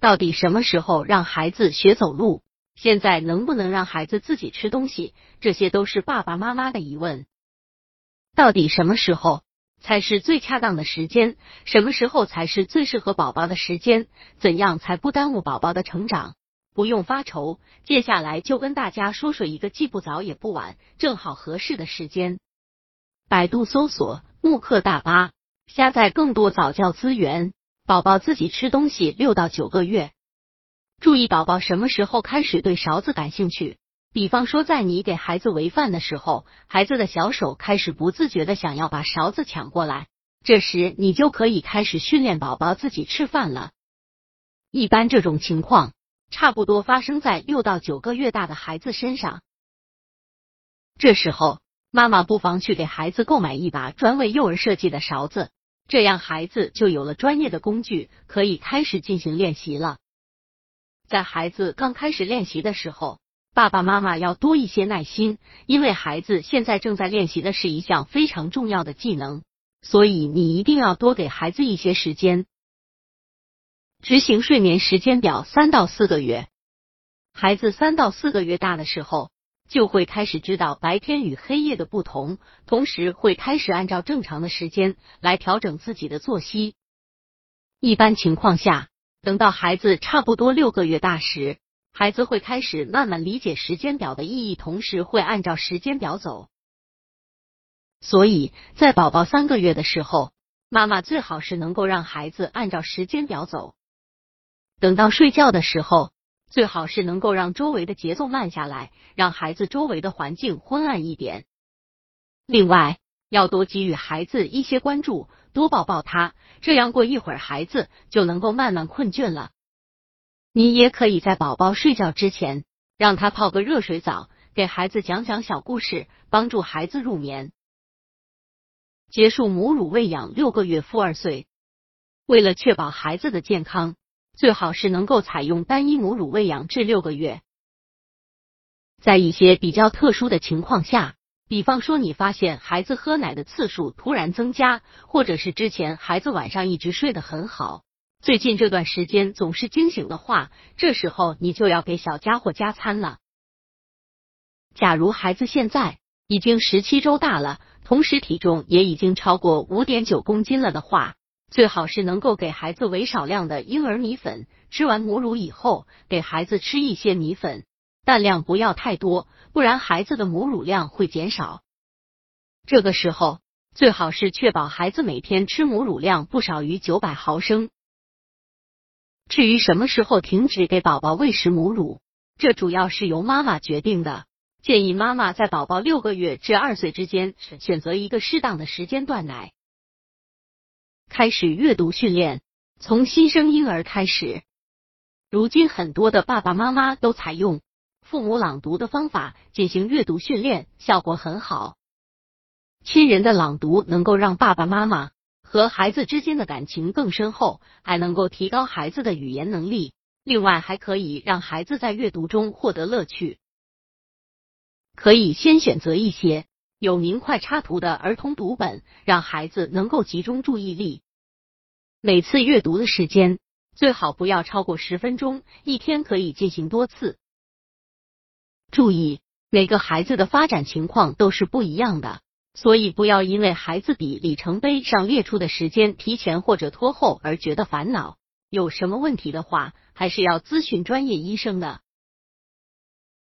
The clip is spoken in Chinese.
到底什么时候让孩子学走路？现在能不能让孩子自己吃东西？这些都是爸爸妈妈的疑问。到底什么时候才是最恰当的时间？什么时候才是最适合宝宝的时间？怎样才不耽误宝宝的成长？不用发愁，接下来就跟大家说说一个既不早也不晚，正好合适的时间。百度搜索“慕课大巴”，下载更多早教资源。宝宝自己吃东西六到九个月。注意，宝宝什么时候开始对勺子感兴趣？比方说，在你给孩子喂饭的时候，孩子的小手开始不自觉的想要把勺子抢过来，这时你就可以开始训练宝宝自己吃饭了。一般这种情况差不多发生在六到九个月大的孩子身上。这时候，妈妈不妨去给孩子购买一把专为幼儿设计的勺子，这样孩子就有了专业的工具，可以开始进行练习了。在孩子刚开始练习的时候，爸爸妈妈要多一些耐心，因为孩子现在正在练习的是一项非常重要的技能，所以你一定要多给孩子一些时间。执行睡眠时间表，三到四个月，孩子三到四个月大的时候，就会开始知道白天与黑夜的不同，同时会开始按照正常的时间来调整自己的作息。一般情况下。等到孩子差不多六个月大时，孩子会开始慢慢理解时间表的意义，同时会按照时间表走。所以在宝宝三个月的时候，妈妈最好是能够让孩子按照时间表走。等到睡觉的时候，最好是能够让周围的节奏慢下来，让孩子周围的环境昏暗一点。另外，要多给予孩子一些关注。多抱抱他，这样过一会儿孩子就能够慢慢困倦了。你也可以在宝宝睡觉之前让他泡个热水澡，给孩子讲讲小故事，帮助孩子入眠。结束母乳喂养六个月负二岁，为了确保孩子的健康，最好是能够采用单一母乳喂养至六个月。在一些比较特殊的情况下。比方说，你发现孩子喝奶的次数突然增加，或者是之前孩子晚上一直睡得很好，最近这段时间总是惊醒的话，这时候你就要给小家伙加餐了。假如孩子现在已经十七周大了，同时体重也已经超过五点九公斤了的话，最好是能够给孩子喂少量的婴儿米粉，吃完母乳以后，给孩子吃一些米粉。但量不要太多，不然孩子的母乳量会减少。这个时候最好是确保孩子每天吃母乳量不少于九百毫升。至于什么时候停止给宝宝喂食母乳，这主要是由妈妈决定的。建议妈妈在宝宝六个月至二岁之间选择一个适当的时间断奶。开始阅读训练，从新生婴儿开始。如今很多的爸爸妈妈都采用。父母朗读的方法进行阅读训练，效果很好。亲人的朗读能够让爸爸妈妈和孩子之间的感情更深厚，还能够提高孩子的语言能力。另外，还可以让孩子在阅读中获得乐趣。可以先选择一些有明快插图的儿童读本，让孩子能够集中注意力。每次阅读的时间最好不要超过十分钟，一天可以进行多次。注意，每个孩子的发展情况都是不一样的，所以不要因为孩子比里程碑上列出的时间提前或者拖后而觉得烦恼。有什么问题的话，还是要咨询专业医生的。